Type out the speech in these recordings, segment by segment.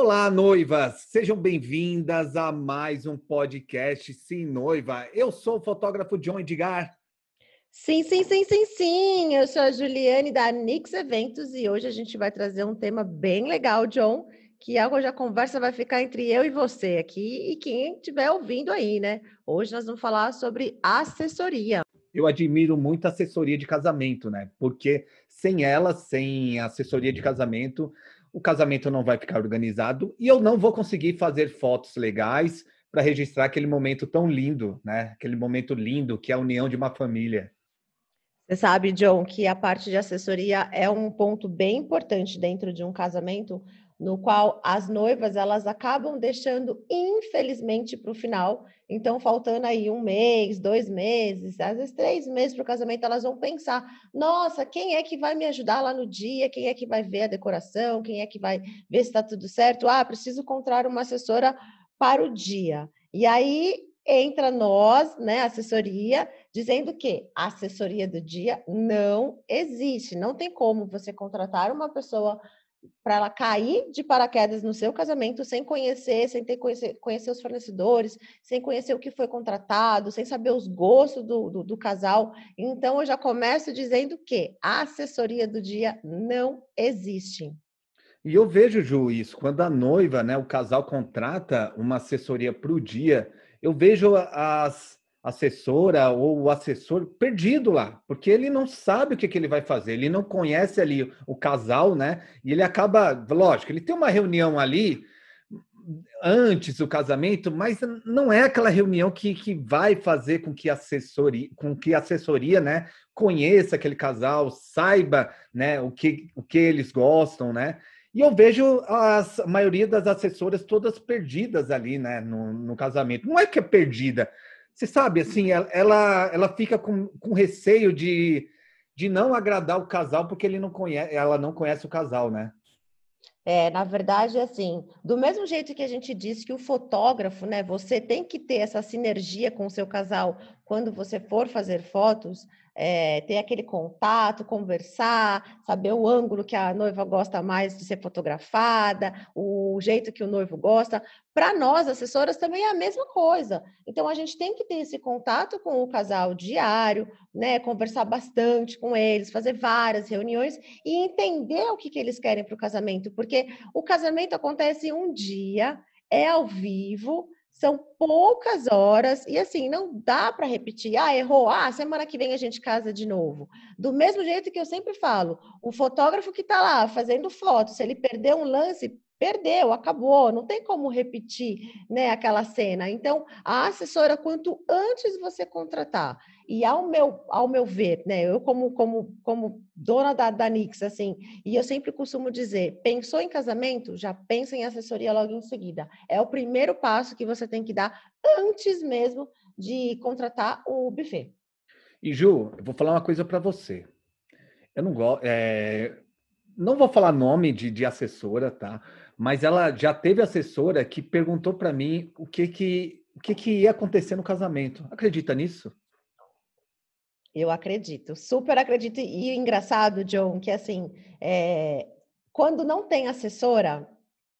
Olá, noivas! Sejam bem-vindas a mais um podcast Sim Noiva. Eu sou o fotógrafo John Edgar. Sim, sim, sim, sim, sim. Eu sou a Juliane da Nix Eventos e hoje a gente vai trazer um tema bem legal, John, que hoje a conversa vai ficar entre eu e você aqui e quem estiver ouvindo aí, né? Hoje nós vamos falar sobre assessoria. Eu admiro muito a assessoria de casamento, né? Porque sem ela, sem assessoria de casamento, o casamento não vai ficar organizado e eu não vou conseguir fazer fotos legais para registrar aquele momento tão lindo, né? Aquele momento lindo que é a união de uma família. Você sabe, John, que a parte de assessoria é um ponto bem importante dentro de um casamento, no qual as noivas elas acabam deixando, infelizmente, para o final. Então, faltando aí um mês, dois meses, às vezes três meses para o casamento, elas vão pensar: nossa, quem é que vai me ajudar lá no dia? Quem é que vai ver a decoração? Quem é que vai ver se está tudo certo? Ah, preciso encontrar uma assessora para o dia. E aí entra nós, né, assessoria, dizendo que a assessoria do dia não existe. Não tem como você contratar uma pessoa para ela cair de paraquedas no seu casamento sem conhecer, sem ter conhecer, conhecer os fornecedores, sem conhecer o que foi contratado, sem saber os gostos do, do, do casal. Então, eu já começo dizendo que a assessoria do dia não existe. E eu vejo, Ju, isso, quando a noiva, né, o casal contrata uma assessoria para o dia, eu vejo as, assessora ou o assessor perdido lá, porque ele não sabe o que, que ele vai fazer, ele não conhece ali o casal, né? E ele acaba, lógico, ele tem uma reunião ali antes do casamento, mas não é aquela reunião que, que vai fazer com que assessoria, com que a assessoria, né, conheça aquele casal, saiba, né, o que, o que eles gostam, né? E eu vejo as, a maioria das assessoras todas perdidas ali, né, no, no casamento. Não é que é perdida, você sabe, assim, ela, ela fica com, com receio de, de não agradar o casal porque ele não conhece, ela não conhece o casal, né? É, na verdade, assim, do mesmo jeito que a gente disse que o fotógrafo, né, você tem que ter essa sinergia com o seu casal quando você for fazer fotos, é, ter aquele contato, conversar, saber o ângulo que a noiva gosta mais de ser fotografada, o jeito que o noivo gosta. Para nós, assessoras, também é a mesma coisa. Então, a gente tem que ter esse contato com o casal diário, né? Conversar bastante com eles, fazer várias reuniões e entender o que, que eles querem para o casamento, porque o casamento acontece um dia, é ao vivo, são poucas horas e assim, não dá para repetir. Ah, errou. Ah, semana que vem a gente casa de novo. Do mesmo jeito que eu sempre falo, o fotógrafo que está lá fazendo foto, se ele perder um lance, perdeu, acabou, não tem como repetir, né, aquela cena. Então, a assessora quanto antes você contratar e ao meu, ao meu ver, né, eu como, como, como dona da, da Nix, assim, e eu sempre costumo dizer, pensou em casamento, já pensa em assessoria logo em seguida. É o primeiro passo que você tem que dar antes mesmo de contratar o buffet. E Ju, eu vou falar uma coisa para você. Eu não gosto, é... não vou falar nome de, de assessora, tá? Mas ela já teve assessora que perguntou para mim o que que o que, que ia acontecer no casamento. Acredita nisso? Eu acredito, super acredito. E engraçado, John, que assim, é, quando não tem assessora,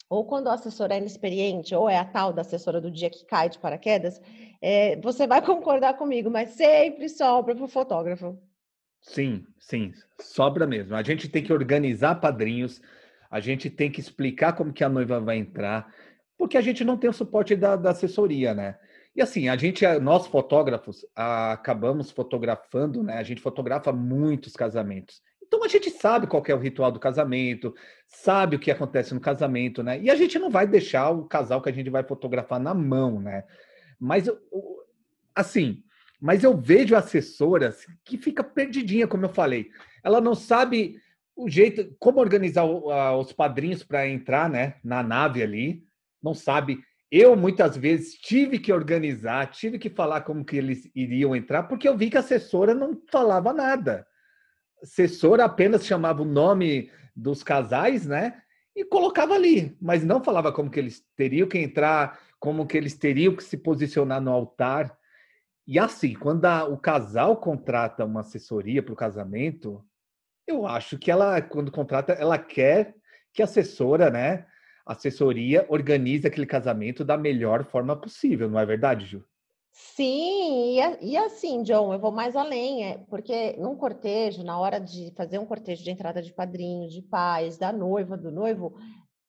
ou quando a assessora é inexperiente, ou é a tal da assessora do dia que cai de paraquedas, é, você vai concordar comigo, mas sempre sobra para o fotógrafo. Sim, sim, sobra mesmo. A gente tem que organizar padrinhos, a gente tem que explicar como que a noiva vai entrar, porque a gente não tem o suporte da, da assessoria, né? E assim, a gente, nós fotógrafos, acabamos fotografando, né? A gente fotografa muitos casamentos. Então a gente sabe qual é o ritual do casamento, sabe o que acontece no casamento, né? E a gente não vai deixar o casal que a gente vai fotografar na mão, né? Mas assim, mas eu vejo assessoras que fica perdidinha, como eu falei. Ela não sabe o jeito, como organizar os padrinhos para entrar, né, na nave ali. Não sabe eu muitas vezes tive que organizar, tive que falar como que eles iriam entrar, porque eu vi que a assessora não falava nada. A assessora apenas chamava o nome dos casais, né? E colocava ali, mas não falava como que eles teriam que entrar, como que eles teriam que se posicionar no altar. E assim, quando a, o casal contrata uma assessoria para o casamento, eu acho que ela, quando contrata, ela quer que a assessora, né, a assessoria organiza aquele casamento da melhor forma possível, não é verdade, Ju? Sim, e, e, assim, John, eu vou mais além, é, porque num cortejo, na hora de fazer um cortejo de entrada de padrinho, de pais, da noiva, do noivo,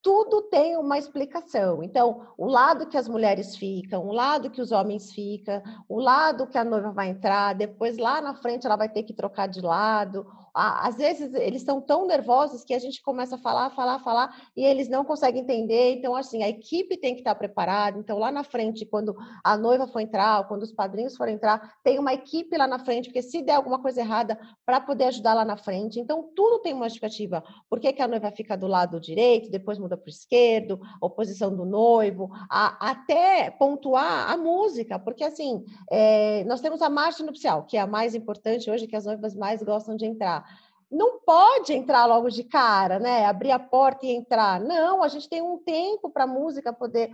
tudo tem uma explicação. Então, o lado que as mulheres ficam, o lado que os homens ficam, o lado que a noiva vai entrar, depois lá na frente ela vai ter que trocar de lado. Às vezes eles estão tão nervosos que a gente começa a falar, falar, falar e eles não conseguem entender. Então, assim, a equipe tem que estar preparada. Então, lá na frente, quando a noiva for entrar, ou quando os padrinhos forem entrar, tem uma equipe lá na frente, porque se der alguma coisa errada, para poder ajudar lá na frente. Então, tudo tem uma justificativa. Por que, que a noiva fica do lado direito, depois muda para o esquerdo, a posição do noivo, a, até pontuar a música, porque assim, é, nós temos a marcha nupcial, que é a mais importante hoje, que as noivas mais gostam de entrar não pode entrar logo de cara, né? Abrir a porta e entrar. Não, a gente tem um tempo para a música poder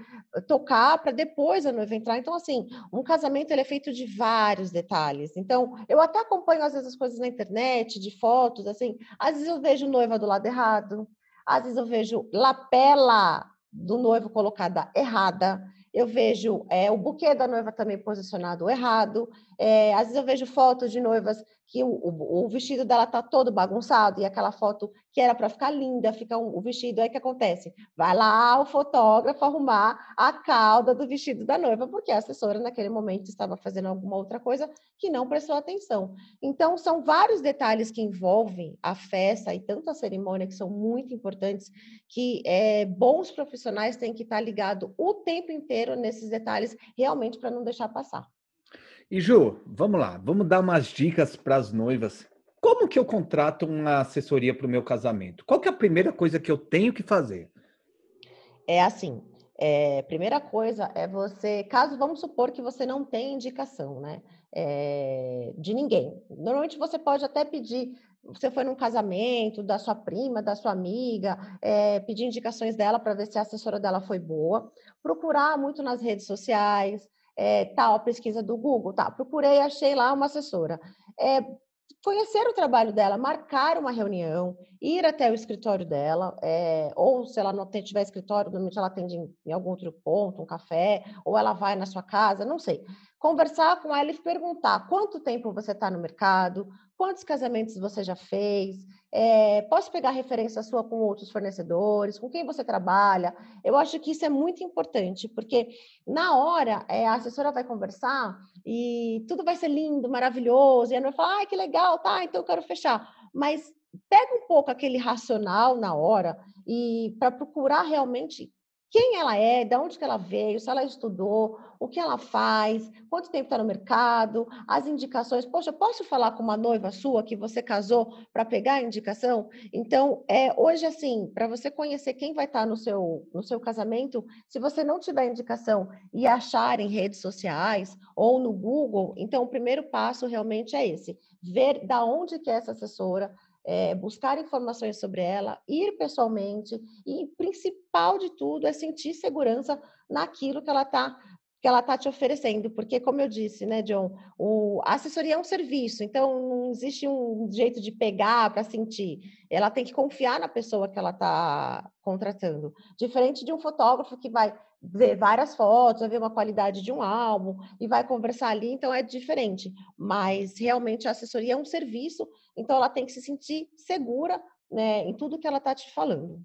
tocar para depois a noiva entrar. Então, assim, um casamento ele é feito de vários detalhes. Então, eu até acompanho às vezes as coisas na internet, de fotos, assim. Às vezes eu vejo noiva do lado errado, às vezes eu vejo lapela do noivo colocada errada, eu vejo é, o buquê da noiva também posicionado errado, é, às vezes eu vejo fotos de noivas que o, o, o vestido dela tá todo bagunçado e aquela foto que era para ficar linda, fica um, o vestido, aí que acontece? Vai lá o fotógrafo arrumar a cauda do vestido da noiva, porque a assessora naquele momento estava fazendo alguma outra coisa que não prestou atenção. Então, são vários detalhes que envolvem a festa e tanto a cerimônia que são muito importantes, que é, bons profissionais têm que estar ligados o tempo inteiro nesses detalhes, realmente para não deixar passar. E Ju, vamos lá, vamos dar umas dicas para as noivas. Como que eu contrato uma assessoria para o meu casamento? Qual que é a primeira coisa que eu tenho que fazer? É assim, é, primeira coisa é você, caso vamos supor que você não tem indicação, né, é, de ninguém. Normalmente você pode até pedir, você foi num casamento da sua prima, da sua amiga, é, pedir indicações dela para ver se a assessora dela foi boa. Procurar muito nas redes sociais, é, tal, pesquisa do Google, tá, procurei, achei lá uma assessora. É, conhecer o trabalho dela, marcar uma reunião, ir até o escritório dela, é, ou se ela não tiver escritório, normalmente ela atende em, em, algum outro ponto, um café, ou ela vai na sua casa, não sei. Conversar com ela e perguntar quanto tempo você está no mercado, quantos casamentos você já fez, é, posso pegar referência sua com outros fornecedores, com quem você trabalha. Eu acho que isso é muito importante, porque na hora é, a assessora vai conversar e tudo vai ser lindo, maravilhoso, e a noiva fala, ah, que legal, tá, então eu quero fechar. Mas pega um pouco aquele racional na hora e para procurar realmente quem ela é, de onde que ela veio, se ela estudou, o que ela faz, quanto tempo está no mercado, as indicações. Poxa, posso falar com uma noiva sua que você casou para pegar a indicação? Então, é hoje assim, para você conhecer quem vai estar tá no seu no seu casamento, se você não tiver indicação e achar em redes sociais ou no Google, então o primeiro passo realmente é esse: ver da onde que é essa assessora, é, buscar informações sobre ela, ir pessoalmente e, principal de tudo, é sentir segurança naquilo que ela está que ela está te oferecendo, porque como eu disse, né, John, o, a assessoria é um serviço, então não existe um jeito de pegar para sentir. Ela tem que confiar na pessoa que ela está contratando, diferente de um fotógrafo que vai ver várias fotos, vai ver uma qualidade de um álbum e vai conversar ali, então é diferente. Mas realmente a assessoria é um serviço, então ela tem que se sentir segura né, em tudo que ela está te falando.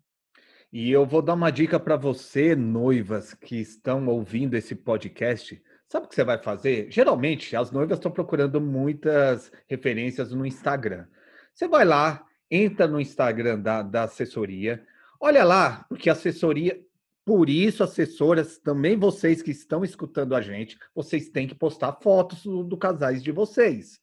E eu vou dar uma dica para você, noivas que estão ouvindo esse podcast. Sabe o que você vai fazer? Geralmente, as noivas estão procurando muitas referências no Instagram. Você vai lá, entra no Instagram da, da assessoria, olha lá, porque a assessoria, por isso, assessoras, também vocês que estão escutando a gente, vocês têm que postar fotos do, do casais de vocês.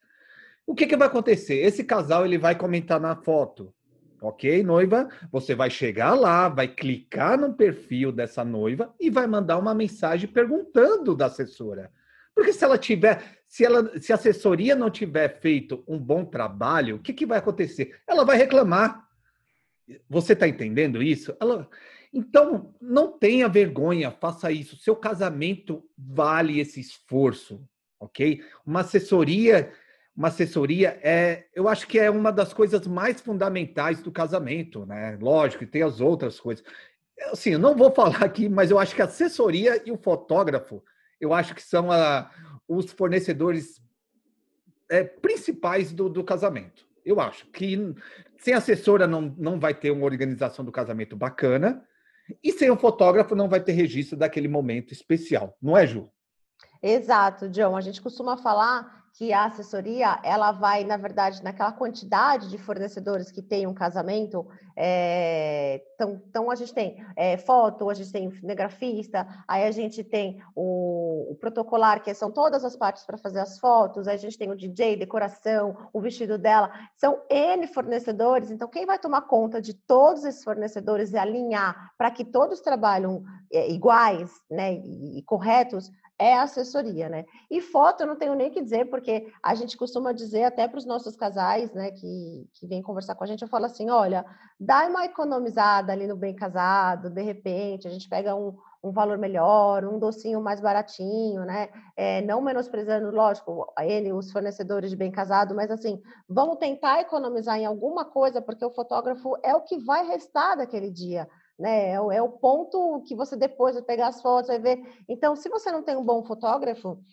O que, que vai acontecer? Esse casal ele vai comentar na foto. Ok, noiva? Você vai chegar lá, vai clicar no perfil dessa noiva e vai mandar uma mensagem perguntando da assessora. Porque se ela tiver, se ela, se a assessoria não tiver feito um bom trabalho, o que, que vai acontecer? Ela vai reclamar. Você está entendendo isso? Ela, então, não tenha vergonha, faça isso. Seu casamento vale esse esforço, ok? Uma assessoria uma assessoria é, eu acho que é uma das coisas mais fundamentais do casamento, né? Lógico, e tem as outras coisas. Assim, eu não vou falar aqui, mas eu acho que a assessoria e o fotógrafo, eu acho que são a, os fornecedores é, principais do, do casamento. Eu acho que sem assessora não, não vai ter uma organização do casamento bacana e sem o fotógrafo não vai ter registro daquele momento especial, não é, Ju? Exato, John. A gente costuma falar que a assessoria ela vai, na verdade, naquela quantidade de fornecedores que tem um casamento. É, então, então, a gente tem é, foto, a gente tem cinegrafista, aí a gente tem o, o protocolar, que são todas as partes para fazer as fotos, aí a gente tem o DJ, decoração, o vestido dela. São N fornecedores, então quem vai tomar conta de todos esses fornecedores e alinhar para que todos trabalham é, iguais né, e, e corretos é assessoria, né? E foto eu não tenho nem que dizer, porque a gente costuma dizer até para os nossos casais, né, que, que vêm conversar com a gente, eu falo assim, olha, dá uma economizada ali no bem casado, de repente, a gente pega um, um valor melhor, um docinho mais baratinho, né? É, não menosprezando, lógico, ele, os fornecedores de bem casado, mas assim, vamos tentar economizar em alguma coisa, porque o fotógrafo é o que vai restar daquele dia né? É o, é o ponto que você depois vai pegar as fotos, vai ver. Então, se você não tem um bom fotógrafo,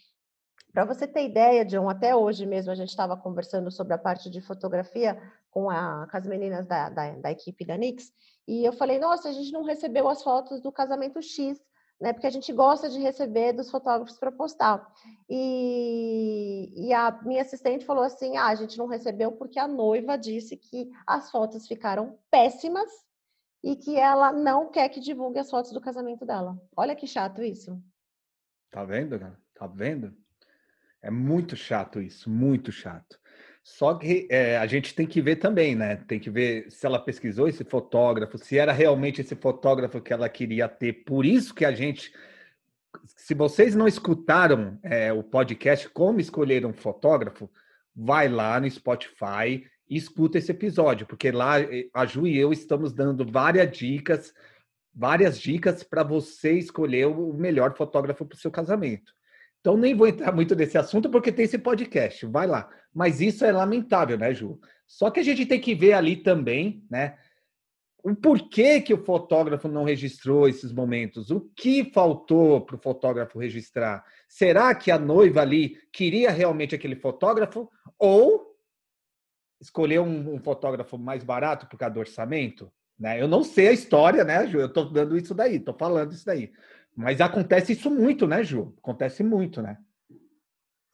para você ter ideia, John, até hoje mesmo a gente estava conversando sobre a parte de fotografia com, a, com as meninas da, da, da, equipe da Nix, e eu falei, nossa, a gente não recebeu as fotos do casamento X, né? Porque a gente gosta de receber dos fotógrafos para postar. E, e a minha assistente falou assim: ah, a gente não recebeu porque a noiva disse que as fotos ficaram péssimas e que ela não quer que divulgue as fotos do casamento dela. Olha que chato isso. Tá vendo, cara? Tá vendo? É muito chato isso, muito chato. Só que é, a gente tem que ver também, né? Tem que ver se ela pesquisou esse fotógrafo, se era realmente esse fotógrafo que ela queria ter. Por isso que a gente. Se vocês não escutaram é, o podcast Como Escolher um Fotógrafo, vai lá no Spotify e escuta esse episódio, porque lá eh, a Ju e eu estamos dando várias dicas, várias dicas para você escolher o melhor fotógrafo para o seu casamento. Então nem vou entrar muito nesse assunto porque tem esse podcast, vai lá. Mas isso é lamentável, né, Ju? Só que a gente tem que ver ali também, né, o porquê que o fotógrafo não registrou esses momentos, o que faltou para o fotógrafo registrar. Será que a noiva ali queria realmente aquele fotógrafo ou escolher um, um, fotógrafo mais barato por causa do orçamento? Né? Eu não sei a história, né, Ju? Eu estou dando isso daí, estou falando isso daí. Mas acontece isso muito, né, Ju? Acontece muito, né?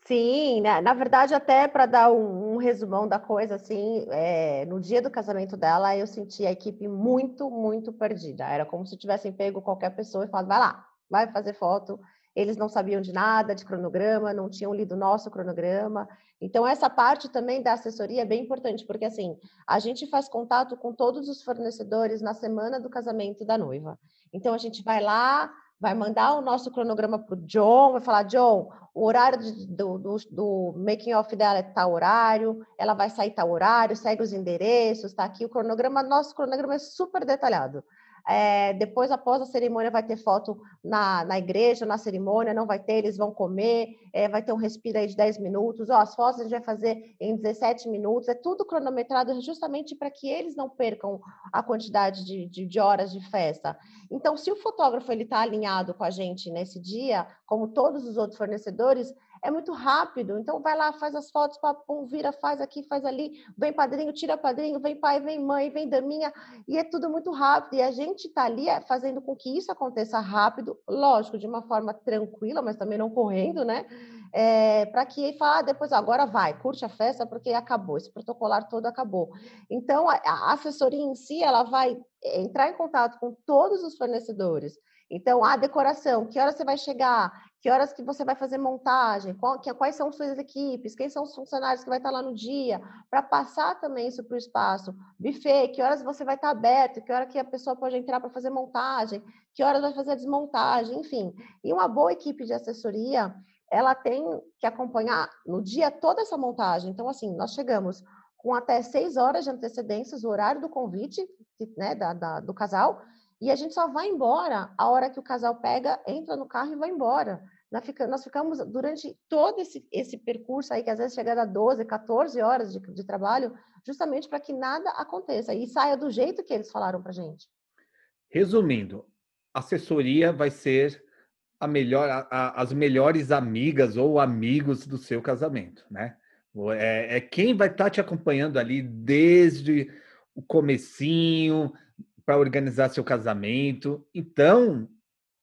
Sim, né? na verdade, até para dar um, um, resumão da coisa, assim, é, no dia do casamento dela, eu senti a equipe muito, muito perdida. Era como se tivessem pego qualquer pessoa e falado, vai lá, vai fazer foto. Eles não sabiam de nada, de cronograma, não tinham lido nosso cronograma. Então, essa parte também da assessoria é bem importante, porque assim, a gente faz contato com todos os fornecedores na semana do casamento da noiva. Então, a gente vai lá, vai mandar o nosso cronograma para o John, vai falar, John, o horário do, do, do making off dela é tal horário, ela vai sair tal horário, segue os endereços, está aqui o cronograma, nosso cronograma é super detalhado. É, depois, após a cerimônia, vai ter foto na, na igreja, na cerimônia, não vai ter, eles vão comer, é, vai ter um respiro aí de 10 minutos. Ó, as fotos a gente vai fazer em 17 minutos, é tudo cronometrado justamente para que eles não percam a quantidade de, de, de horas de festa. Então, se o fotógrafo está alinhado com a gente nesse dia, como todos os outros fornecedores, é muito rápido. Então, vai lá, faz as fotos, papum, vira, faz aqui, faz ali, vem padrinho, tira padrinho, vem pai, vem mãe, vem daminha, e é tudo muito rápido. E a gente está ali é, fazendo com que isso aconteça rápido, lógico, de uma forma tranquila, mas também não correndo, né? É, para que fala, ah, depois agora vai, curte a festa porque acabou, esse protocolar todo acabou. Então, a, a assessoria em si, ela vai entrar em contato com todos os fornecedores, então, a decoração, que horas você vai chegar, que horas que você vai fazer montagem, qual, que, quais são suas equipes, quem são os funcionários que vai estar lá no dia, para passar também isso para o espaço. Buffet, que horas você vai estar aberto, que hora que a pessoa pode entrar para fazer montagem, que horas vai fazer a desmontagem, enfim. E uma boa equipe de assessoria, ela tem que acompanhar no dia toda essa montagem. Então, assim, nós chegamos com até seis horas de antecedência, o horário do convite né, da, da, do casal, e a gente só vai embora a hora que o casal pega, entra no carro e vai embora. Nós ficamos durante todo esse, esse percurso aí, que às vezes chega a 12, 14 horas de, de trabalho, justamente para que nada aconteça e saia do jeito que eles falaram para gente. Resumindo, assessoria vai ser a melhor, a, a, as melhores amigas ou amigos do seu casamento, né? É, é quem vai estar tá te acompanhando ali desde o comecinho para organizar seu casamento. Então,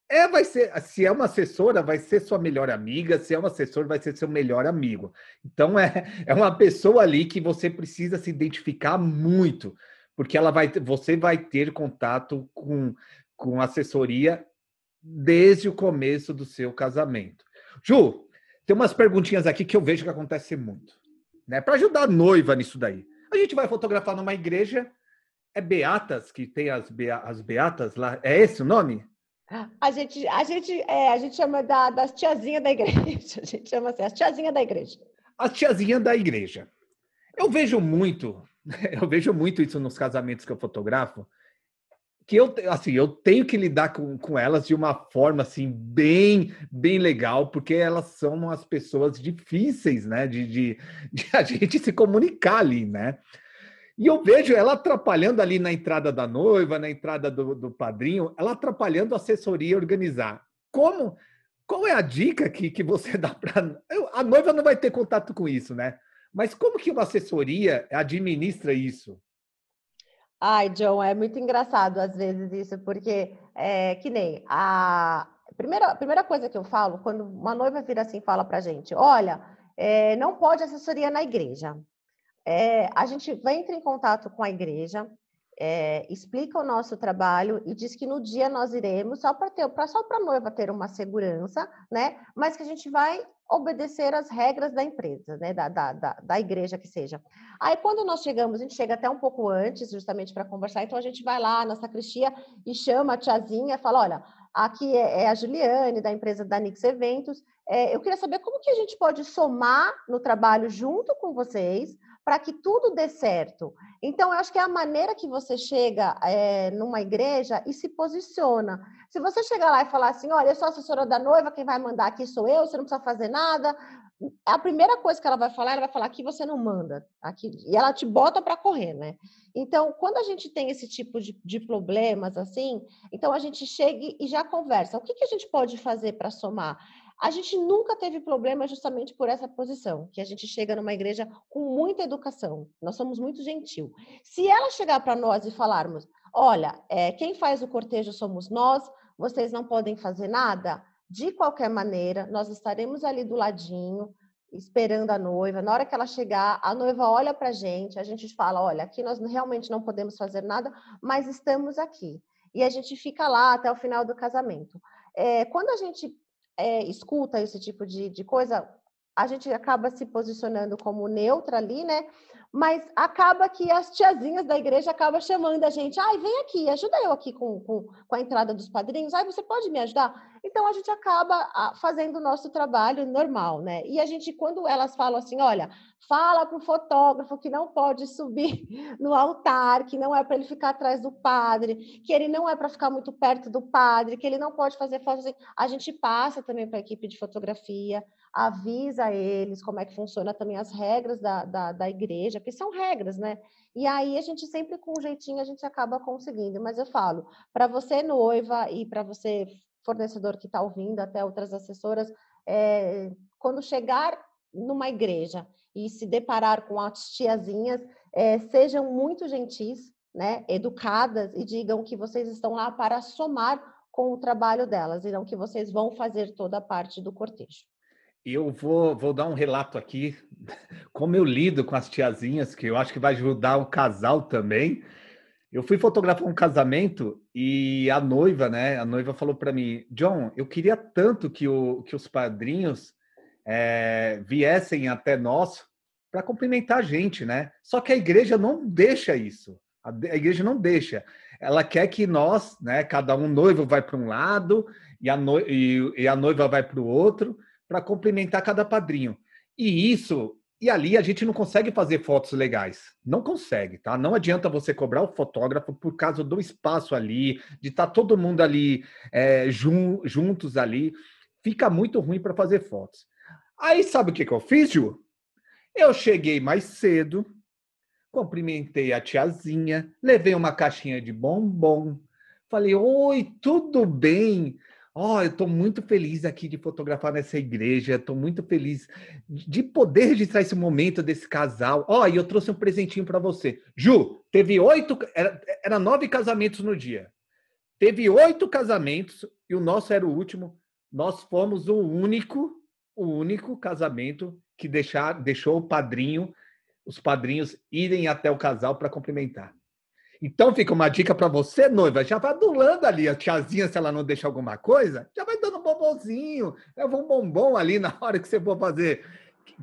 é, vai ser, se é uma assessora, vai ser sua melhor amiga, se é um assessor, vai ser seu melhor amigo. Então é, é uma pessoa ali que você precisa se identificar muito, porque ela vai, você vai ter contato com, com assessoria desde o começo do seu casamento. Ju, tem umas perguntinhas aqui que eu vejo que acontece muito, né? Para ajudar a noiva nisso daí. A gente vai fotografar numa igreja, é Beatas que tem as, bea, as Beatas lá, é esse o nome? A gente, a gente, é, a gente chama da, das tiazinhas da igreja. A gente chama assim, as tiazinhas da igreja. As tiazinhas da igreja. Eu vejo muito, eu vejo muito isso nos casamentos que eu fotografo, que eu, assim, eu tenho que lidar com, com elas de uma forma, assim, bem, bem legal, porque elas são as pessoas difíceis, né, de, de, de a gente se comunicar ali, né? E eu vejo ela atrapalhando ali na entrada da noiva, na entrada do, do padrinho, ela atrapalhando a assessoria organizar. Como? Qual é a dica que, que você dá para. A noiva não vai ter contato com isso, né? Mas como que uma assessoria administra isso? Ai, John, é muito engraçado às vezes isso, porque é que nem a primeira, primeira coisa que eu falo, quando uma noiva vira assim fala para gente: olha, é, não pode assessoria na igreja. É, a gente entra em contato com a igreja, é, explica o nosso trabalho e diz que no dia nós iremos só para ter, só para a noiva ter uma segurança, né? Mas que a gente vai obedecer as regras da empresa, né? Da, da, da, da igreja que seja. Aí quando nós chegamos, a gente chega até um pouco antes, justamente para conversar. Então a gente vai lá na sacristia e chama a tiazinha, fala, olha, aqui é, é a Juliane da empresa da Nix Eventos. É, eu queria saber como que a gente pode somar no trabalho junto com vocês para que tudo dê certo. Então, eu acho que é a maneira que você chega é, numa igreja e se posiciona. Se você chegar lá e falar assim, olha, eu sou assessora da noiva, quem vai mandar aqui sou eu, você não precisa fazer nada. A primeira coisa que ela vai falar, ela vai falar que você não manda. Aqui, e ela te bota para correr, né? Então, quando a gente tem esse tipo de, de, problemas assim, então a gente chega e já conversa. O que, que a gente pode fazer para somar? A gente nunca teve problema justamente por essa posição, que a gente chega numa igreja com muita educação. Nós somos muito gentil. Se ela chegar para nós e falarmos, olha, é, quem faz o cortejo somos nós, vocês não podem fazer nada, de qualquer maneira, nós estaremos ali do ladinho, esperando a noiva. Na hora que ela chegar, a noiva olha para a gente, a gente fala: olha, aqui nós realmente não podemos fazer nada, mas estamos aqui. E a gente fica lá até o final do casamento. É, quando a gente é, escuta esse tipo de, de coisa, a gente acaba se posicionando como neutra ali, né? Mas acaba que as tiazinhas da igreja acabam chamando a gente, ai, vem aqui, ajuda eu aqui com, com, com a entrada dos padrinhos, ai, você pode me ajudar? Então a gente acaba ah, fazendo o nosso trabalho normal, né? E a gente, quando elas falam assim, olha, fala para o fotógrafo que não pode subir no altar, que não é para ele ficar atrás do padre, que ele não é para ficar muito perto do padre, que ele não pode fazer fotos. A gente passa também para a equipe de fotografia, avisa eles como é que funciona também as regras da, da, da igreja, porque são regras, né? E aí a gente sempre com um jeitinho a gente acaba conseguindo. Mas eu falo, para você noiva e para você fornecedor que está ouvindo, até outras assessoras, é, quando chegar numa igreja e se deparar com as tiazinhas, é, sejam muito gentis, né, educadas e digam que vocês estão lá para somar com o trabalho delas e não que vocês vão fazer toda a parte do cortejo. Eu vou, vou dar um relato aqui, como eu lido com as tiazinhas, que eu acho que vai ajudar o casal também. Eu fui fotografar um casamento e a noiva, né? A noiva falou para mim, John, eu queria tanto que, o, que os padrinhos é, viessem até nós para cumprimentar a gente, né? Só que a igreja não deixa isso. A, a igreja não deixa. Ela quer que nós, né? Cada um noivo vai para um lado e a, no, e, e a noiva vai para o outro para cumprimentar cada padrinho. E isso e ali a gente não consegue fazer fotos legais. Não consegue, tá? Não adianta você cobrar o fotógrafo por causa do espaço ali, de estar tá todo mundo ali é, jun juntos ali. Fica muito ruim para fazer fotos. Aí sabe o que, que eu fiz, Ju? Eu cheguei mais cedo, cumprimentei a tiazinha, levei uma caixinha de bombom, Falei, oi, tudo bem? Oh, eu estou muito feliz aqui de fotografar nessa igreja, estou muito feliz de poder registrar esse momento desse casal. Oh, e eu trouxe um presentinho para você. Ju, teve oito, era, era nove casamentos no dia. Teve oito casamentos e o nosso era o último. Nós fomos o único, o único casamento que deixar, deixou o padrinho, os padrinhos irem até o casal para cumprimentar. Então fica uma dica para você, noiva, já vai adulando ali a tiazinha, se ela não deixa alguma coisa, já vai dando um bombonzinho, leva um bombom ali na hora que você for fazer,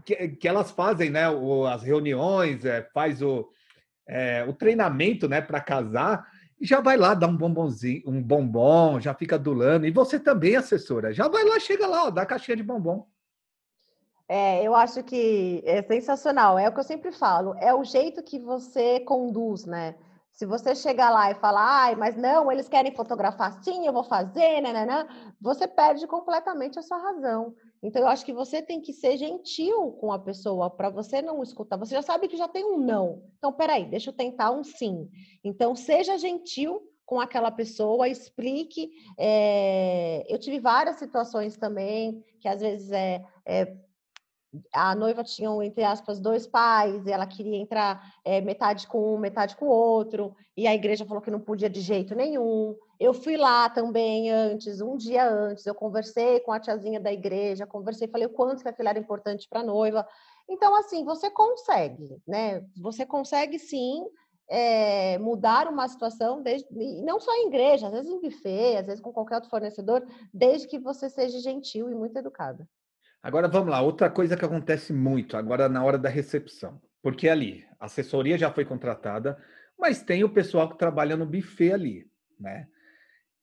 que, que elas fazem, né, o, as reuniões, é, faz o, é, o treinamento, né, para casar, e já vai lá dar um bombonzinho, um bombom, já fica adulando, e você também, assessora, já vai lá, chega lá, ó, dá a caixinha de bombom. É, eu acho que é sensacional, é o que eu sempre falo, é o jeito que você conduz, né? Se você chegar lá e falar, ai, mas não, eles querem fotografar sim, eu vou fazer, né, você perde completamente a sua razão. Então, eu acho que você tem que ser gentil com a pessoa para você não escutar. Você já sabe que já tem um não. Então, peraí, deixa eu tentar um sim. Então, seja gentil com aquela pessoa, explique. É... Eu tive várias situações também, que às vezes é, é a noiva tinha, entre aspas, dois pais, e ela queria entrar é, metade com um, metade com o outro, e a igreja falou que não podia de jeito nenhum. Eu fui lá também antes, um dia antes, eu conversei com a tiazinha da igreja, conversei, falei o quanto que aquilo era importante para a noiva. Então, assim, você consegue, né? Você consegue sim é, mudar uma situação, desde, não só em igreja, às vezes em buffet, às vezes com qualquer outro fornecedor, desde que você seja gentil e muito educada. Agora vamos lá, outra coisa que acontece muito agora na hora da recepção, porque ali a assessoria já foi contratada, mas tem o pessoal que trabalha no buffet ali, né?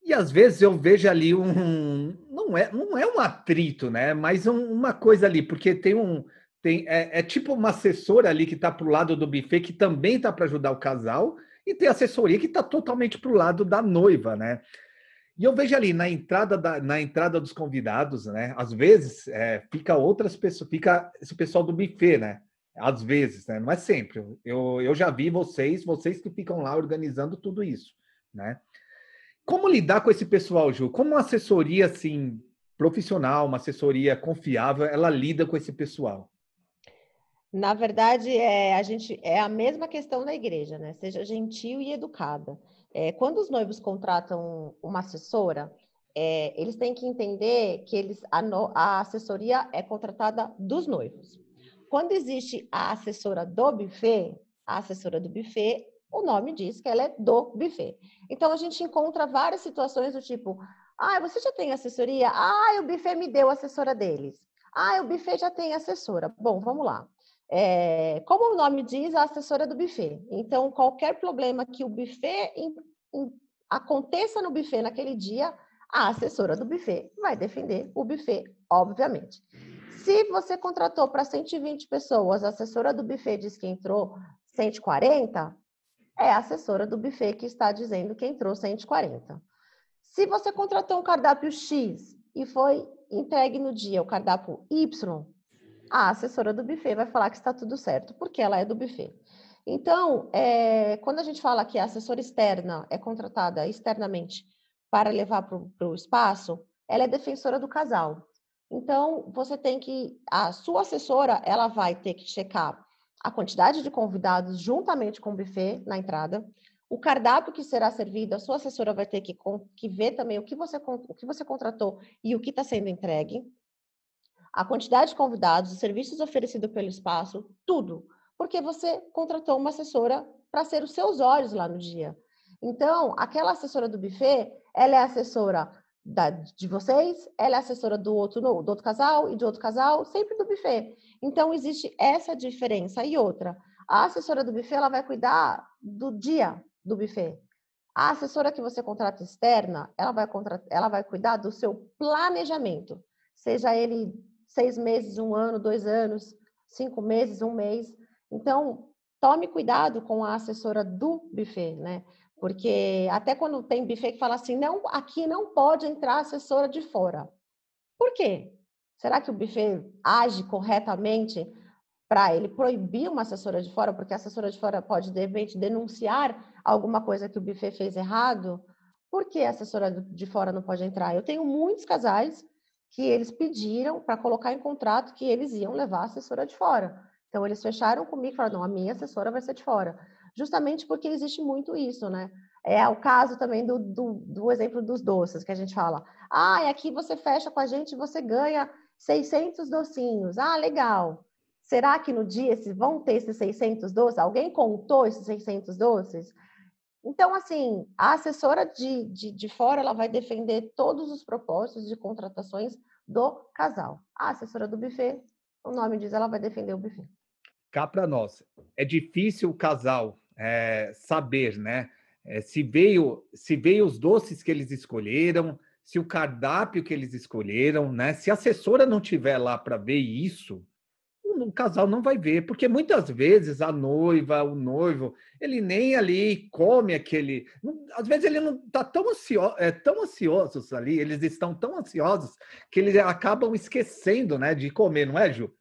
E às vezes eu vejo ali um não é não é um atrito, né? Mas um, uma coisa ali, porque tem um tem é, é tipo uma assessora ali que está para o lado do buffet que também está para ajudar o casal e tem assessoria que está totalmente para o lado da noiva, né? E eu vejo ali na entrada, da, na entrada dos convidados, né? Às vezes é, fica outras pessoas, fica esse pessoal do buffet, né? Às vezes, né? Não é sempre. Eu, eu já vi vocês, vocês que ficam lá organizando tudo isso, né? Como lidar com esse pessoal, Ju? Como uma assessoria assim profissional, uma assessoria confiável, ela lida com esse pessoal? Na verdade, é a gente é a mesma questão da igreja, né? Seja gentil e educada. É, quando os noivos contratam uma assessora, é, eles têm que entender que eles, a, no, a, assessoria é contratada dos noivos. Quando existe a assessora do buffet, a assessora do buffet, o nome diz que ela é do buffet. Então, a gente encontra várias situações do tipo, ah, você já tem assessoria? Ah, o buffet me deu a assessora deles. Ah, o buffet já tem assessora. Bom, vamos lá. É, como o nome diz, a assessora do buffet. Então, qualquer problema que o buffet aconteça no buffet naquele dia, a assessora do buffet vai defender o buffet, obviamente. Se você contratou para 120 pessoas, a assessora do buffet diz que entrou 140, é a assessora do buffet que está dizendo que entrou 140. Se você contratou um cardápio X e foi entregue no dia o cardápio Y, a assessora do buffet vai falar que está tudo certo, porque ela é do buffet. Então, é, quando a gente fala que a assessora externa é contratada externamente para levar para o espaço, ela é defensora do casal. Então, você tem que, a sua assessora, ela vai ter que checar a quantidade de convidados juntamente com o buffet na entrada, o cardápio que será servido, a sua assessora vai ter que, que ver também o que você, o que você contratou e o que está sendo entregue a quantidade de convidados, os serviços oferecidos pelo espaço, tudo, porque você contratou uma assessora para ser os seus olhos lá no dia. Então, aquela assessora do buffet, ela é assessora da, de vocês, ela é assessora do outro, do outro casal e de outro casal, sempre do buffet. Então, existe essa diferença. E outra, a assessora do buffet, ela vai cuidar do dia do buffet. A assessora que você contrata externa, ela vai, ela vai cuidar do seu planejamento, seja ele seis meses, um ano, dois anos, cinco meses, um mês. Então, tome cuidado com a assessora do buffet, né? Porque até quando tem buffet que fala assim, não, aqui não pode entrar assessora de fora. Por quê? Será que o buffet age corretamente para ele proibir uma assessora de fora, porque a assessora de fora pode, de repente, denunciar alguma coisa que o buffet fez errado? Por que a assessora de fora não pode entrar? Eu tenho muitos casais que eles pediram para colocar em contrato que eles iam levar a assessora de fora. Então, eles fecharam comigo e falaram: não, a minha assessora vai ser de fora. Justamente porque existe muito isso, né? É o caso também do, do, do exemplo dos doces, que a gente fala. Ah, e aqui você fecha com a gente e você ganha 600 docinhos. Ah, legal. Será que no dia esses, vão ter esses 600 doces? Alguém contou esses 600 doces? Então, assim, a assessora de, de, de fora, ela vai defender todos os propósitos de contratações do casal. A assessora do buffet, o nome diz, ela vai defender o buffet. Cá para nós, é difícil o casal é, saber, né? É, se veio se veio os doces que eles escolheram, se o cardápio que eles escolheram, né? Se a assessora não tiver lá para ver isso, o casal não vai ver, porque muitas vezes a noiva, o noivo, ele nem ali come aquele. Às vezes ele não está tão ansioso, é, tão ansiosos ali, eles estão tão ansiosos que eles acabam esquecendo, né, de comer, não é, Ju?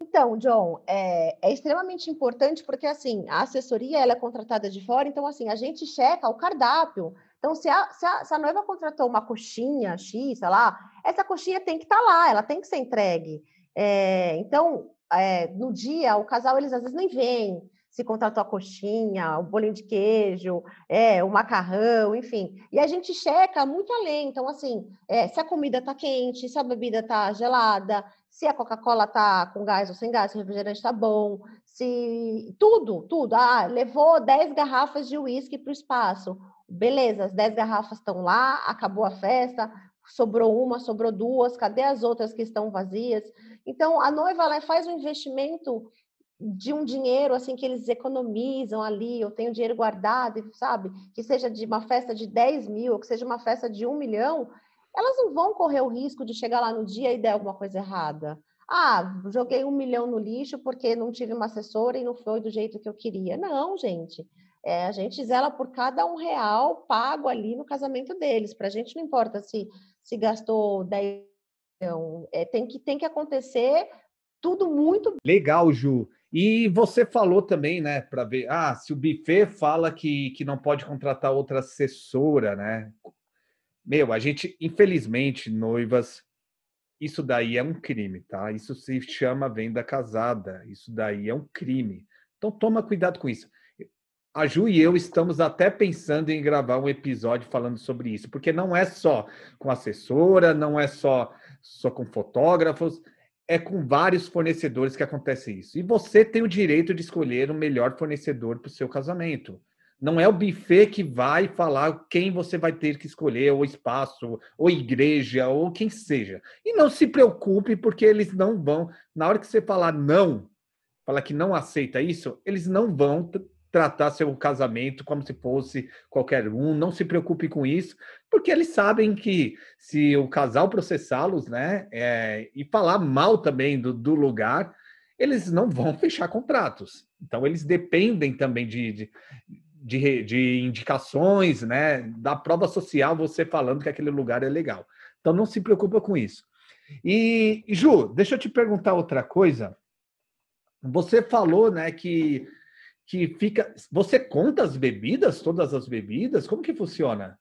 Então, John, é, é, extremamente importante porque assim a assessoria ela é contratada de fora, então assim a gente checa o cardápio. Então, se a, se a, se a noiva contratou uma coxinha X, sei lá, essa coxinha tem que estar tá lá, ela tem que ser entregue. É, então, é, no dia, o casal, eles às vezes nem vêm se contratou a coxinha, o bolinho de queijo, é, o macarrão, enfim. E a gente checa muito além. Então, assim, é, se a comida está quente, se a bebida está gelada, se a Coca-Cola está com gás ou sem gás, se o refrigerante está bom, se tudo, tudo. Ah, levou 10 garrafas de uísque para o espaço. Beleza, as 10 garrafas estão lá, acabou a festa, sobrou uma, sobrou duas, cadê as outras que estão vazias? Então, a noiva ela faz um investimento de um dinheiro assim que eles economizam ali, eu tenho dinheiro guardado, sabe? Que seja de uma festa de 10 mil, ou que seja uma festa de um milhão, elas não vão correr o risco de chegar lá no dia e der alguma coisa errada. Ah, joguei um milhão no lixo porque não tive uma assessora e não foi do jeito que eu queria. Não, gente. É, a gente zela por cada um real pago ali no casamento deles. Para a gente não importa se, se gastou 10 então, é, tem, que, tem que acontecer tudo muito. Legal, Ju. E você falou também, né, para ver, ah, se o buffet fala que, que não pode contratar outra assessora, né? Meu, a gente, infelizmente, noivas, isso daí é um crime, tá? Isso se chama venda casada. Isso daí é um crime. Então toma cuidado com isso. A Ju e eu estamos até pensando em gravar um episódio falando sobre isso, porque não é só com assessora, não é só só com fotógrafos, é com vários fornecedores que acontece isso. E você tem o direito de escolher o melhor fornecedor para o seu casamento. Não é o buffet que vai falar quem você vai ter que escolher, ou espaço, ou igreja, ou quem seja. E não se preocupe, porque eles não vão. Na hora que você falar não, falar que não aceita isso, eles não vão tratar seu casamento como se fosse qualquer um, não se preocupe com isso, porque eles sabem que se o casal processá-los, né, é, e falar mal também do, do, lugar, eles não vão fechar contratos. Então, eles dependem também de, de, de, de indicações, né, da prova social, você falando que aquele lugar é legal. Então, não se preocupa com isso. E, Ju, deixa eu te perguntar outra coisa. Você falou, né, que que fica. Você conta as bebidas, todas as bebidas? Como que funciona?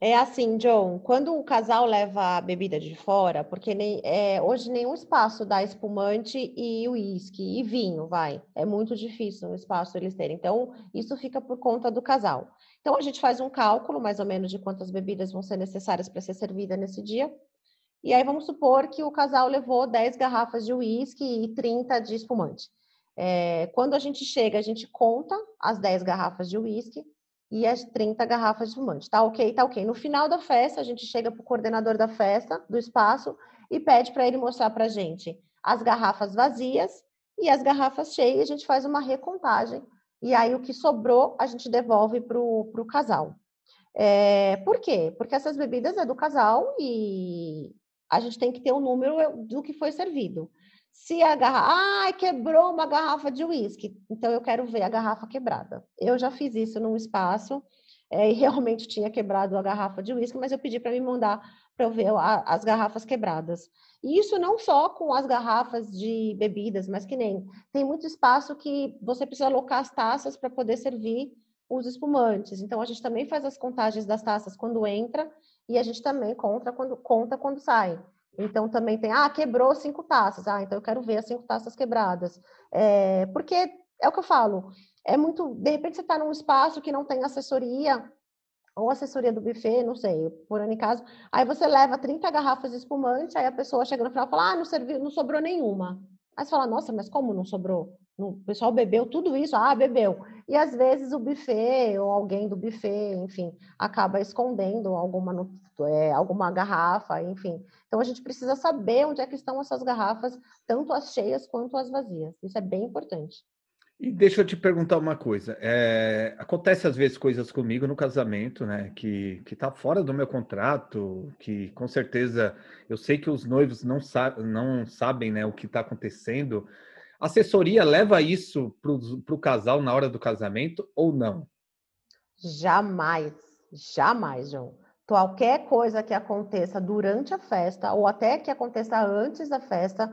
É assim, John, quando o casal leva a bebida de fora, porque nem, é, hoje nenhum espaço dá espumante e uísque e vinho, vai. É muito difícil um espaço eles terem. Então, isso fica por conta do casal. Então, a gente faz um cálculo, mais ou menos, de quantas bebidas vão ser necessárias para ser servida nesse dia. E aí, vamos supor que o casal levou 10 garrafas de uísque e 30 de espumante. É, quando a gente chega, a gente conta as 10 garrafas de uísque e as 30 garrafas de fumante. Tá ok? Tá ok. No final da festa, a gente chega para o coordenador da festa, do espaço, e pede para ele mostrar para a gente as garrafas vazias e as garrafas cheias. A gente faz uma recontagem. E aí, o que sobrou, a gente devolve para o casal. É, por quê? Porque essas bebidas é do casal e a gente tem que ter o um número do que foi servido. Se a garrafa, ai, quebrou uma garrafa de uísque, então eu quero ver a garrafa quebrada. Eu já fiz isso num espaço é, e realmente tinha quebrado a garrafa de uísque, mas eu pedi para me mandar para eu ver a, as garrafas quebradas. E isso não só com as garrafas de bebidas, mas que nem tem muito espaço que você precisa alocar as taças para poder servir os espumantes. Então, a gente também faz as contagens das taças quando entra e a gente também conta quando, conta quando sai. Então, também tem, ah, quebrou cinco taças. Ah, então eu quero ver as cinco taças quebradas. É, porque é o que eu falo, é muito. De repente, você está num espaço que não tem assessoria, ou assessoria do buffet, não sei, por ano em caso. Aí você leva 30 garrafas de espumante, aí a pessoa chega no final e fala, ah, não, serviu, não sobrou nenhuma. Aí você fala, nossa, mas como não sobrou? O pessoal bebeu tudo isso, ah, bebeu. E às vezes o buffet ou alguém do buffet, enfim, acaba escondendo alguma, é, alguma garrafa, enfim. Então a gente precisa saber onde é que estão essas garrafas, tanto as cheias quanto as vazias. Isso é bem importante. E deixa eu te perguntar uma coisa. É, acontece às vezes coisas comigo no casamento, né? Que, que tá fora do meu contrato, que com certeza eu sei que os noivos não, sa não sabem né, o que está acontecendo. Assessoria leva isso para o casal na hora do casamento ou não? Jamais, jamais, João. Qualquer coisa que aconteça durante a festa ou até que aconteça antes da festa,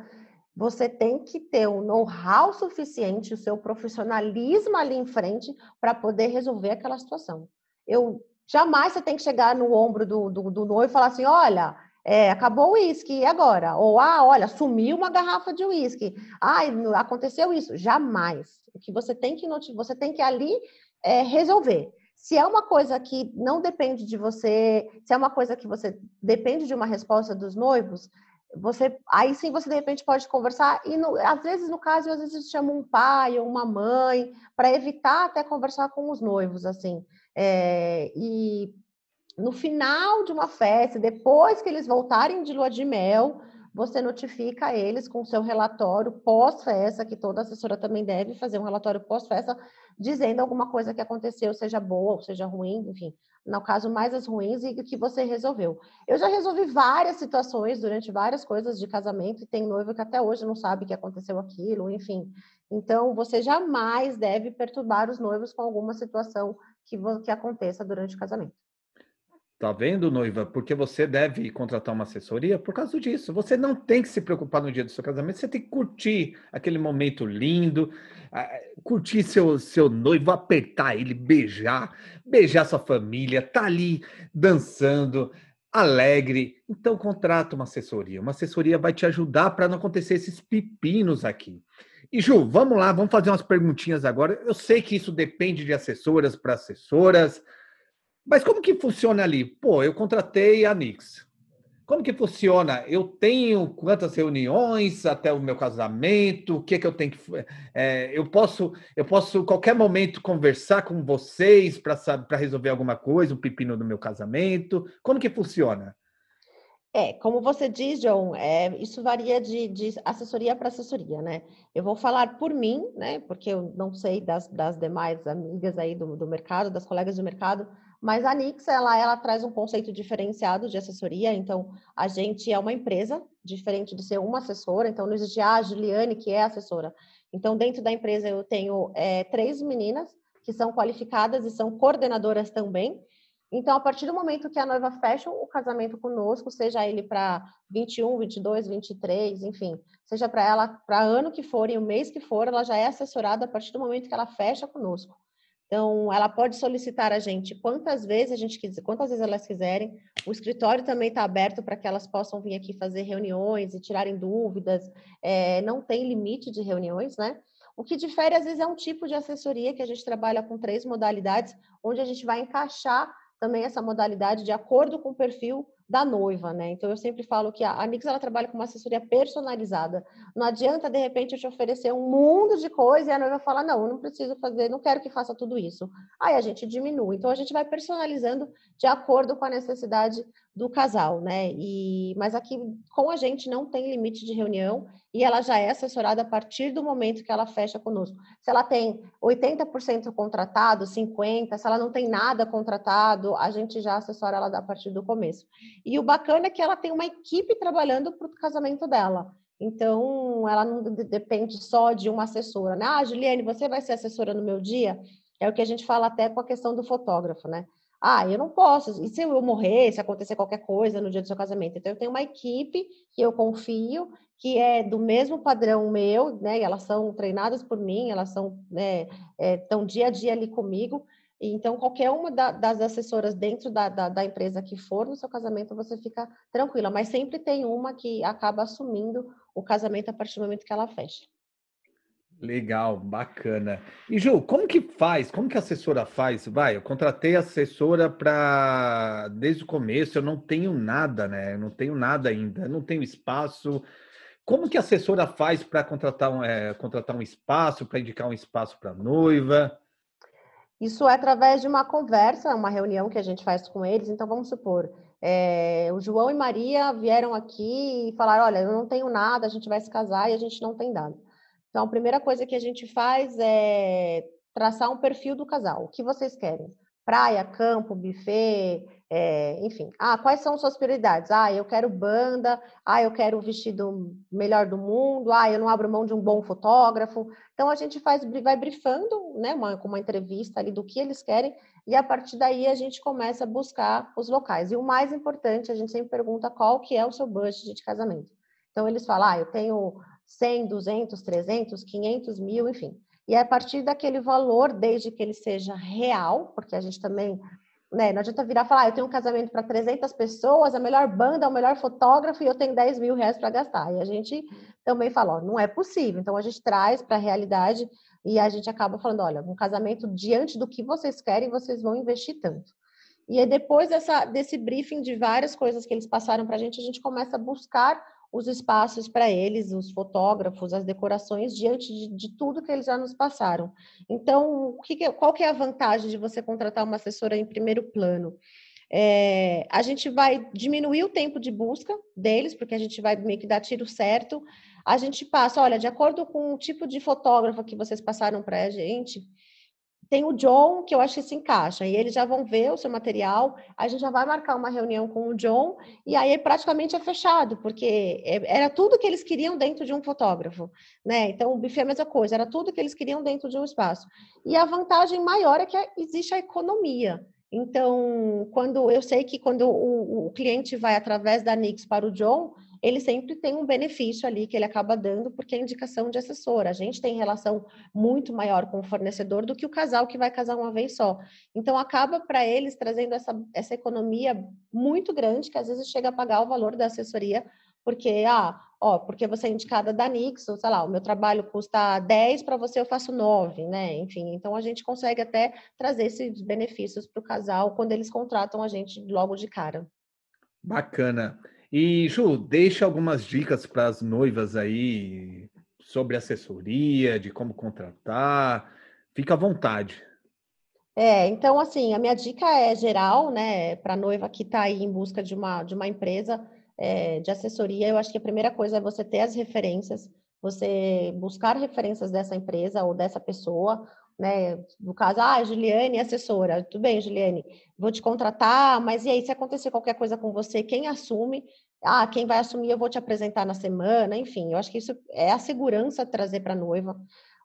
você tem que ter o um know-how suficiente, o seu profissionalismo ali em frente para poder resolver aquela situação. Eu jamais você tem que chegar no ombro do, do, do noivo e falar assim: olha, é, acabou o uísque, e agora? Ou, ah, olha, sumiu uma garrafa de uísque. Ah, aconteceu isso. Jamais. O que você tem que você tem que ali é, resolver. Se é uma coisa que não depende de você, se é uma coisa que você depende de uma resposta dos noivos, você aí sim você de repente pode conversar e no, às vezes no caso às vezes chama um pai ou uma mãe para evitar até conversar com os noivos assim é, e no final de uma festa depois que eles voltarem de lua de mel você notifica eles com seu relatório pós-festa, que toda assessora também deve fazer um relatório pós-festa, dizendo alguma coisa que aconteceu, seja boa ou seja ruim, enfim, no caso mais as ruins e que você resolveu. Eu já resolvi várias situações durante várias coisas de casamento e tem noivo que até hoje não sabe que aconteceu aquilo, enfim. Então, você jamais deve perturbar os noivos com alguma situação que, que aconteça durante o casamento. Tá vendo, noiva? Porque você deve contratar uma assessoria por causa disso. Você não tem que se preocupar no dia do seu casamento, você tem que curtir aquele momento lindo, curtir seu, seu noivo, apertar ele, beijar, beijar sua família, tá ali dançando, alegre. Então contrata uma assessoria. Uma assessoria vai te ajudar para não acontecer esses pepinos aqui. E Ju, vamos lá, vamos fazer umas perguntinhas agora. Eu sei que isso depende de assessoras para assessoras mas como que funciona ali? Pô, eu contratei a Nix. Como que funciona? Eu tenho quantas reuniões até o meu casamento? O que que eu tenho que é, eu posso eu posso qualquer momento conversar com vocês para resolver alguma coisa, um pepino no meu casamento? Como que funciona? É, como você diz, John, é, isso varia de, de assessoria para assessoria, né? Eu vou falar por mim, né? Porque eu não sei das, das demais amigas aí do, do mercado, das colegas do mercado, mas a Nix, ela, ela traz um conceito diferenciado de assessoria. Então, a gente é uma empresa, diferente de ser uma assessora. Então, não existe ah, a Juliane, que é assessora. Então, dentro da empresa, eu tenho é, três meninas que são qualificadas e são coordenadoras também. Então, a partir do momento que a noiva fecha o casamento conosco, seja ele para 21, 22, 23, enfim, seja para ela para ano que for e o mês que for, ela já é assessorada a partir do momento que ela fecha conosco. Então, ela pode solicitar a gente quantas vezes a gente quiser, quantas vezes elas quiserem. O escritório também está aberto para que elas possam vir aqui fazer reuniões e tirarem dúvidas. É, não tem limite de reuniões, né? O que difere, às vezes, é um tipo de assessoria que a gente trabalha com três modalidades, onde a gente vai encaixar também essa modalidade de acordo com o perfil da noiva, né? Então eu sempre falo que a Nix ela trabalha com uma assessoria personalizada. Não adianta de repente eu te oferecer um mundo de coisa e a noiva fala: "Não, não preciso fazer, não quero que faça tudo isso". Aí a gente diminui. Então a gente vai personalizando de acordo com a necessidade do casal, né? E mas aqui com a gente não tem limite de reunião e ela já é assessorada a partir do momento que ela fecha conosco. Se ela tem 80% contratado, 50, se ela não tem nada contratado, a gente já assessora ela a partir do começo. E o bacana é que ela tem uma equipe trabalhando para o casamento dela. Então, ela não depende só de uma assessora, né? Ah, Juliane, você vai ser assessora no meu dia? É o que a gente fala até com a questão do fotógrafo, né? Ah, eu não posso. E se eu morrer, se acontecer qualquer coisa no dia do seu casamento? Então, eu tenho uma equipe que eu confio, que é do mesmo padrão meu, né? E elas são treinadas por mim, elas são, né, estão é, dia a dia ali comigo. Então, qualquer uma da, das assessoras dentro da, da, da, empresa que for no seu casamento, você fica tranquila. Mas sempre tem uma que acaba assumindo o casamento a partir do momento que ela fecha. Legal, bacana. E Ju, como que faz? Como que a assessora faz? Vai, eu contratei a assessora para desde o começo, eu não tenho nada, né? Eu não tenho nada ainda, não tenho espaço. Como que a assessora faz para contratar, um, é, contratar um espaço, para indicar um espaço para noiva? Isso é através de uma conversa, uma reunião que a gente faz com eles. Então, vamos supor, é, o João e Maria vieram aqui e falaram: Olha, eu não tenho nada, a gente vai se casar e a gente não tem nada. Então, a primeira coisa que a gente faz é traçar um perfil do casal. O que vocês querem? Praia, campo, buffet, é, enfim, ah, quais são suas prioridades? Ah, eu quero banda, ah, eu quero o vestido melhor do mundo, ah, eu não abro mão de um bom fotógrafo. Então a gente faz, vai brifando, né, uma, com uma entrevista ali do que eles querem, e a partir daí a gente começa a buscar os locais. E o mais importante, a gente sempre pergunta qual que é o seu budget de casamento. Então eles falam, ah, eu tenho 100, 200, 300, 500 mil, enfim. E é a partir daquele valor, desde que ele seja real, porque a gente também né? Não adianta virar e falar, ah, eu tenho um casamento para 300 pessoas, a melhor banda, o melhor fotógrafo e eu tenho 10 mil reais para gastar. E a gente também fala, ó, não é possível. Então a gente traz para a realidade e a gente acaba falando, olha, um casamento diante do que vocês querem, vocês vão investir tanto. E aí depois dessa, desse briefing de várias coisas que eles passaram para a gente, a gente começa a buscar os espaços para eles, os fotógrafos, as decorações, diante de, de, tudo que eles já nos passaram. Então, que, qual que é a vantagem de você contratar uma assessora em primeiro plano? É, a gente vai diminuir o tempo de busca deles, porque a gente vai meio que dar tiro certo. A gente passa, olha, de acordo com o tipo de fotógrafo que vocês passaram para a gente, tem o John, que eu acho que se encaixa, e eles já vão ver o seu material, a gente já vai marcar uma reunião com o John, e aí praticamente é fechado, porque é, era tudo que eles queriam dentro de um fotógrafo, né? Então, o buffet é a mesma coisa, era tudo que eles queriam dentro de um espaço. E a vantagem maior é que existe a economia. Então, quando eu sei que quando o, o cliente vai através da Nix para o John, ele sempre tem um benefício ali que ele acaba dando, porque é indicação de assessor. A gente tem relação muito maior com o fornecedor do que o casal que vai casar uma vez só. Então, acaba para eles trazendo essa, essa economia muito grande, que às vezes chega a pagar o valor da assessoria, porque, ah, ó, porque você é indicada da Nix, ou sei lá, o meu trabalho custa 10, para você eu faço 9, né? Enfim, então a gente consegue até trazer esses benefícios para o casal quando eles contratam a gente logo de cara. Bacana. E, Ju, deixa algumas dicas para as noivas aí sobre assessoria, de como contratar. Fica à vontade. É, então, assim, a minha dica é geral, né, para noiva que está aí em busca de uma, de uma empresa é, de assessoria. Eu acho que a primeira coisa é você ter as referências, você buscar referências dessa empresa ou dessa pessoa, né? No caso, ah, Juliane, assessora, tudo bem, Juliane, vou te contratar, mas e aí, se acontecer qualquer coisa com você, quem assume? Ah, quem vai assumir, eu vou te apresentar na semana, enfim, eu acho que isso é a segurança trazer para a noiva.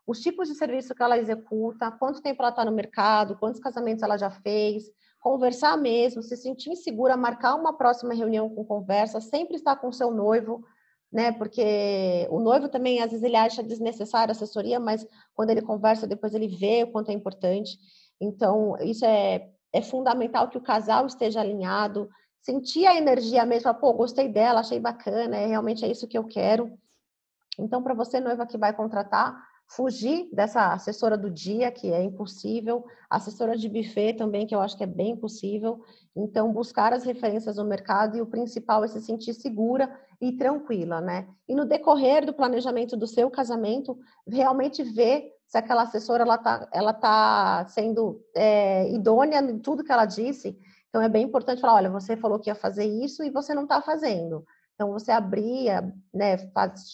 Os tipos de serviço que ela executa, quanto tempo ela está no mercado, quantos casamentos ela já fez, conversar mesmo, se sentir insegura, marcar uma próxima reunião com conversa, sempre estar com seu noivo, né? Porque o noivo também, às vezes, ele acha desnecessária assessoria, mas quando ele conversa, depois ele vê o quanto é importante. Então, isso é, é fundamental que o casal esteja alinhado, sentir a energia mesmo, pô, gostei dela, achei bacana, é realmente é isso que eu quero. Então, para você, noiva que vai contratar, fugir dessa assessora do dia, que é impossível, assessora de buffet também, que eu acho que é bem impossível. Então, buscar as referências no mercado e o principal é se sentir segura e tranquila, né? E no decorrer do planejamento do seu casamento, realmente ver se aquela assessora ela tá, ela tá sendo é, idônea em tudo que ela disse. Então, é bem importante falar, olha, você falou que ia fazer isso e você não está fazendo. Então, você abria, né,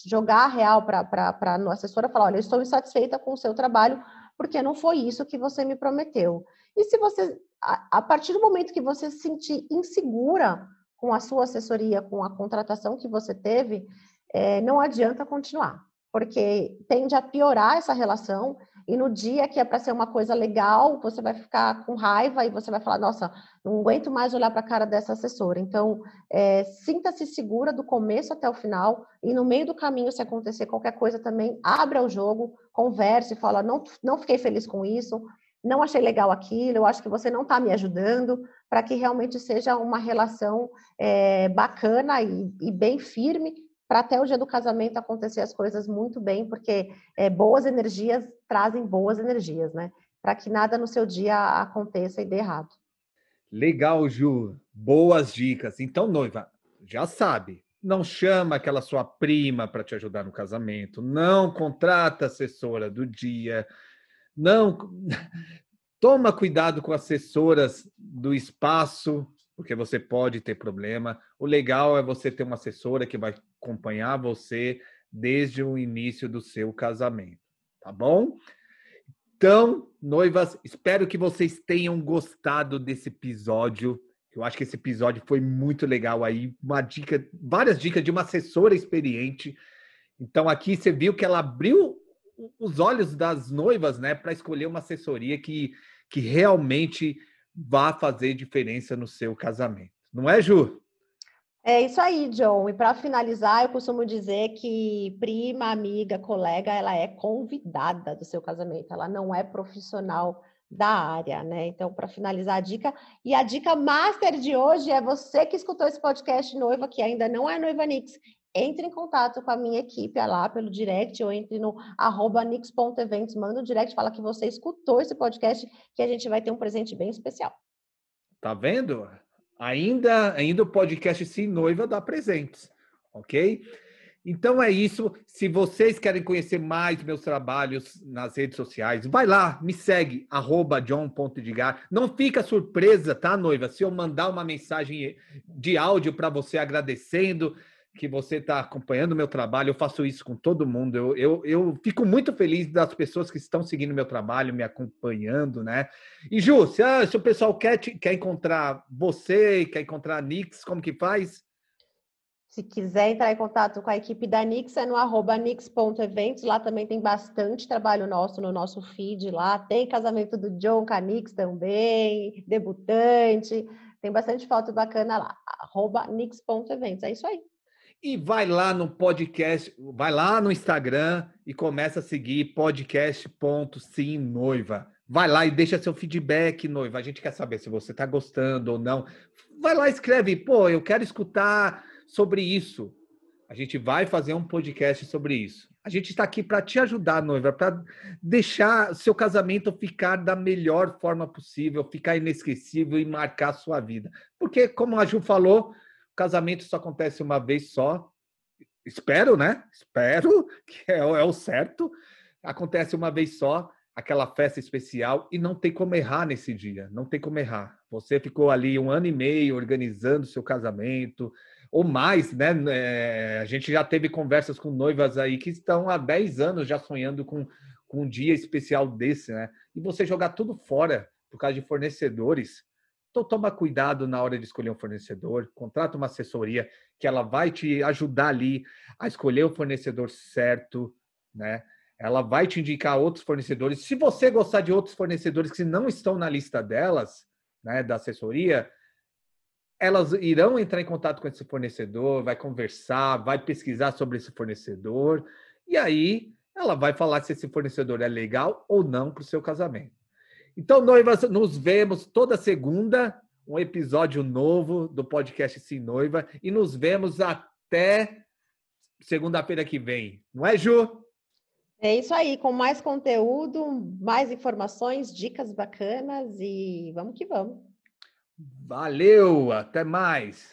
jogar a real para a assessora falar: olha, eu estou insatisfeita com o seu trabalho porque não foi isso que você me prometeu. E se você, a, a partir do momento que você se sentir insegura com a sua assessoria, com a contratação que você teve, é, não adianta continuar, porque tende a piorar essa relação e no dia que é para ser uma coisa legal, você vai ficar com raiva e você vai falar: nossa, não aguento mais olhar para a cara dessa assessora. Então, é, sinta-se segura do começo até o final e no meio do caminho, se acontecer qualquer coisa também, abra o jogo, converse, fala: não, não fiquei feliz com isso. não achei legal aquilo, eu acho que você não está me ajudando, para que realmente seja uma relação é, bacana e, e, bem firme, para até o dia do casamento acontecer as coisas muito bem, porque é, boas energias trazem boas energias, né? Para que nada no seu dia aconteça e dê errado. Legal, Ju. Boas dicas. Então, noiva, já sabe, não chama aquela sua prima para te ajudar no casamento, não contrata assessora do dia, não toma cuidado com assessoras do espaço, porque você pode ter problema. O legal é você ter uma assessora que vai acompanhar você desde o início do seu casamento, tá bom? Então, noivas, espero que vocês tenham gostado desse episódio. Eu acho que esse episódio foi muito legal aí, uma dica, várias dicas de uma assessora experiente. Então aqui você viu que ela abriu os olhos das noivas, né, para escolher uma assessoria que, que realmente vá fazer diferença no seu casamento. Não é, Ju? É isso aí, John. E para finalizar, eu costumo dizer que prima, amiga, colega, ela é convidada do seu casamento, ela não é profissional da área, né? Então, para finalizar a dica, e a dica master de hoje é você que escutou esse podcast noiva, que ainda não é noiva Nix, entre em contato com a minha equipe lá pelo direct ou entre no arroba nix.eventos, manda um direct, fala que você escutou esse podcast, que a gente vai ter um presente bem especial. Tá vendo? Ainda, ainda o podcast Sim Noiva dá presentes, ok? Então é isso. Se vocês querem conhecer mais meus trabalhos nas redes sociais, vai lá, me segue, arroba john.edgar. Não fica surpresa, tá, noiva? Se eu mandar uma mensagem de áudio para você agradecendo que você está acompanhando meu trabalho, eu faço isso com todo mundo. Eu, eu, eu fico muito feliz das pessoas que estão seguindo meu trabalho, me acompanhando, né? E Ju, se, ah, se o pessoal quer, quer encontrar você, quer encontrar a Nix, como que faz? Se quiser entrar em contato com a equipe da Nix, é no arroba nix.eventos. Lá também tem bastante trabalho nosso no nosso feed lá. Tem casamento do John com a Nix também, debutante. Tem bastante foto bacana lá. Arroba nix.eventos. É isso aí. E vai lá no podcast, vai lá no Instagram e começa a seguir podcast.simnoiva. Vai lá e deixa seu feedback, noiva. A gente quer saber se você está gostando ou não. Vai lá escreve, pô, eu quero escutar sobre isso. A gente vai fazer um podcast sobre isso. A gente está aqui para te ajudar, noiva, para deixar seu casamento ficar da melhor forma possível, ficar inesquecível e marcar a sua vida. Porque, como a Ju falou, casamento só acontece uma vez só. Espero, né? Espero que é, é o certo. Acontece uma vez só, aquela festa especial, e não tem como errar nesse dia. Não tem como errar. Você ficou ali um ano e meio organizando seu casamento, ou mais, né? É, a gente já teve conversas com noivas aí que estão há 10 anos já sonhando com, com um dia especial desse, né? E você jogar tudo fora por causa de fornecedores. Então toma cuidado na hora de escolher um fornecedor, contrata uma assessoria que ela vai te ajudar ali a escolher o fornecedor certo, né? Ela vai te indicar outros fornecedores. Se você gostar de outros fornecedores que não estão na lista delas, né, da assessoria, elas irão entrar em contato com esse fornecedor, vai conversar, vai pesquisar sobre esse fornecedor, e aí ela vai falar se esse fornecedor é legal ou não para o seu casamento. Então, noivas, nos vemos toda segunda, um episódio novo do podcast Sim Noiva, e nos vemos até segunda-feira que vem. Não é, Ju? É isso aí, com mais conteúdo, mais informações, dicas bacanas e vamos que vamos. Valeu, até mais.